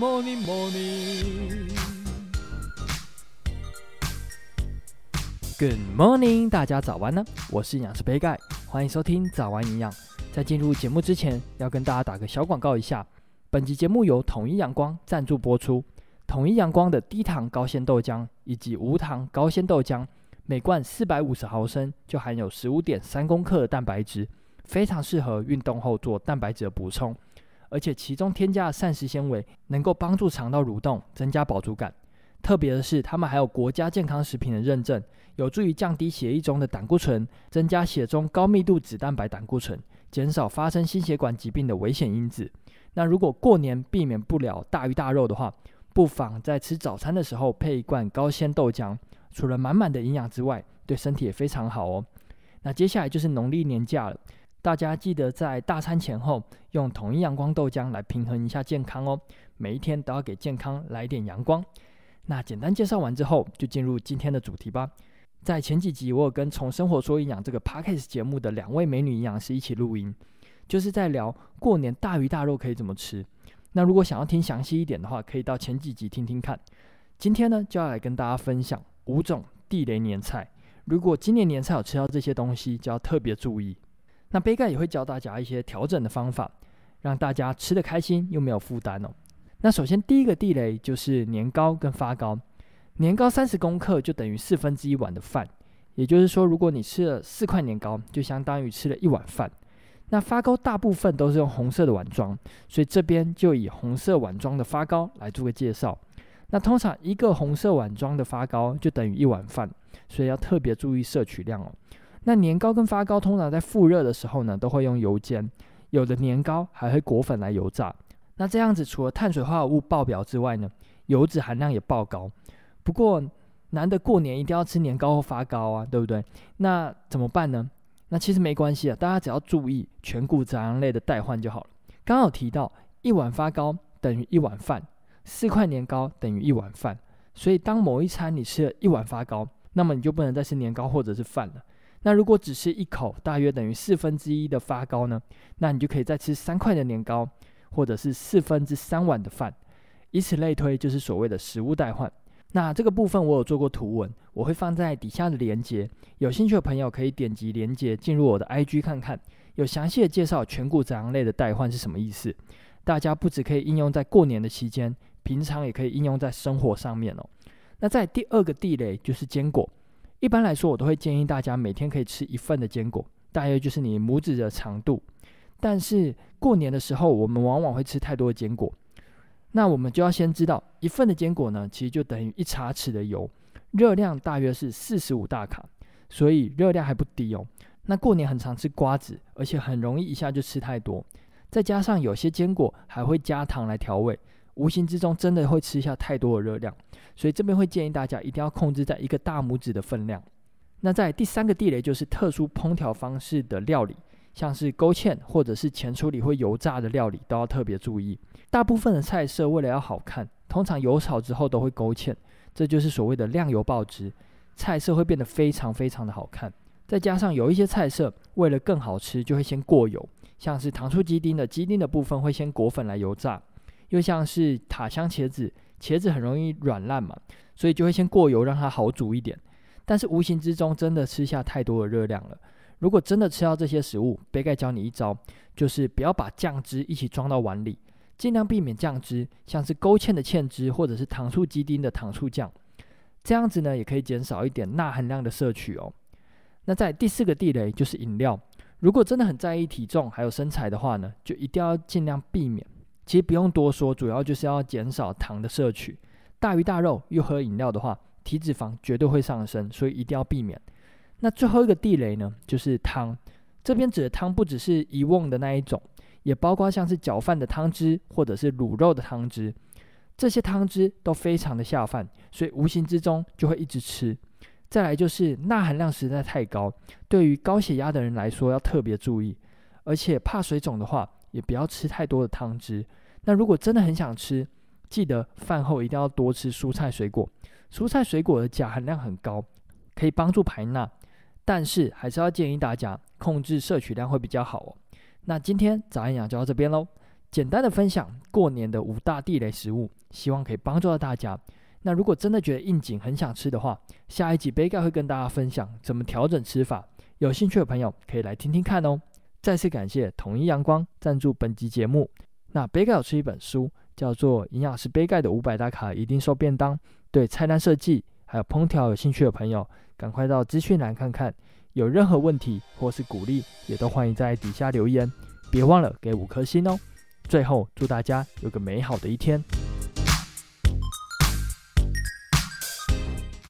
morning, morning. Good morning，大家早安呢！我是营养师杯盖，欢迎收听早安营养。在进入节目之前，要跟大家打个小广告一下。本集节目由统一阳光赞助播出。统一阳光的低糖高纤豆浆以及无糖高纤豆浆，每罐四百五十毫升就含有十五点三公克的蛋白质，非常适合运动后做蛋白质的补充。而且其中添加的膳食纤维能够帮助肠道蠕动，增加饱足感。特别的是，它们还有国家健康食品的认证，有助于降低血液中的胆固醇，增加血中高密度脂蛋白胆固醇，减少发生心血管疾病的危险因子。那如果过年避免不了大鱼大肉的话，不妨在吃早餐的时候配一罐高纤豆浆，除了满满的营养之外，对身体也非常好哦。那接下来就是农历年假了，大家记得在大餐前后用统一阳光豆浆来平衡一下健康哦。每一天都要给健康来点阳光。那简单介绍完之后，就进入今天的主题吧。在前几集，我有跟《从生活说营养》这个 Podcast 节目的两位美女营养师一起录音，就是在聊过年大鱼大肉可以怎么吃。那如果想要听详细一点的话，可以到前几集听听看。今天呢，就要来跟大家分享五种地雷年菜。如果今年年菜有吃到这些东西，就要特别注意。那杯盖也会教大家一些调整的方法，让大家吃得开心又没有负担哦。那首先第一个地雷就是年糕跟发糕，年糕三十公克就等于四分之一碗的饭，也就是说，如果你吃了四块年糕，就相当于吃了一碗饭。那发糕大部分都是用红色的碗装，所以这边就以红色碗装的发糕来做个介绍。那通常一个红色碗装的发糕就等于一碗饭，所以要特别注意摄取量哦。那年糕跟发糕通常在复热的时候呢，都会用油煎，有的年糕还会裹粉来油炸。那这样子，除了碳水化合物爆表之外呢，油脂含量也爆高。不过，难得过年一定要吃年糕或发糕啊，对不对？那怎么办呢？那其实没关系啊，大家只要注意全谷杂粮类的代换就好了。刚刚有提到，一碗发糕等于一碗饭，四块年糕等于一碗饭。所以，当某一餐你吃了一碗发糕，那么你就不能再吃年糕或者是饭了。那如果只吃一口，大约等于四分之一的发糕呢，那你就可以再吃三块的年糕。或者是四分之三碗的饭，以此类推，就是所谓的食物代换。那这个部分我有做过图文，我会放在底下的连接，有兴趣的朋友可以点击连接进入我的 IG 看看，有详细的介绍全谷杂粮类的代换是什么意思。大家不只可以应用在过年的期间，平常也可以应用在生活上面哦。那在第二个地雷就是坚果，一般来说我都会建议大家每天可以吃一份的坚果，大约就是你拇指的长度。但是过年的时候，我们往往会吃太多的坚果，那我们就要先知道，一份的坚果呢，其实就等于一茶匙的油，热量大约是四十五大卡，所以热量还不低哦。那过年很常吃瓜子，而且很容易一下就吃太多，再加上有些坚果还会加糖来调味，无形之中真的会吃下太多的热量，所以这边会建议大家一定要控制在一个大拇指的分量。那在第三个地雷就是特殊烹调方式的料理。像是勾芡或者是前处理会油炸的料理都要特别注意。大部分的菜色为了要好看，通常油炒之后都会勾芡，这就是所谓的亮油爆汁，菜色会变得非常非常的好看。再加上有一些菜色为了更好吃，就会先过油，像是糖醋鸡丁的鸡丁的部分会先裹粉来油炸，又像是塔香茄子，茄子很容易软烂嘛，所以就会先过油让它好煮一点。但是无形之中真的吃下太多的热量了。如果真的吃到这些食物，杯盖教你一招，就是不要把酱汁一起装到碗里，尽量避免酱汁，像是勾芡的芡汁或者是糖醋鸡丁的糖醋酱，这样子呢也可以减少一点钠含量的摄取哦。那在第四个地雷就是饮料，如果真的很在意体重还有身材的话呢，就一定要尽量避免。其实不用多说，主要就是要减少糖的摄取。大鱼大肉又喝饮料的话，体脂肪绝对会上升，所以一定要避免。那最后一个地雷呢，就是汤。这边指的汤不只是遗忘的那一种，也包括像是搅饭的汤汁或者是卤肉的汤汁，这些汤汁都非常的下饭，所以无形之中就会一直吃。再来就是钠含量实在太高，对于高血压的人来说要特别注意，而且怕水肿的话，也不要吃太多的汤汁。那如果真的很想吃，记得饭后一定要多吃蔬菜水果，蔬菜水果的钾含量很高，可以帮助排钠。但是还是要建议大家控制摄取量会比较好哦。那今天早安养就到这边喽，简单的分享过年的五大地雷食物，希望可以帮助到大家。那如果真的觉得应景很想吃的话，下一集杯盖会跟大家分享怎么调整吃法。有兴趣的朋友可以来听听看哦。再次感谢统一阳光赞助本集节目。那杯盖有出一本书，叫做《营养师杯盖的五百大卡一定瘦便当》。对菜单设计还有烹调有兴趣的朋友，赶快到资讯栏看看。有任何问题或是鼓励，也都欢迎在底下留言。别忘了给五颗星哦。最后，祝大家有个美好的一天。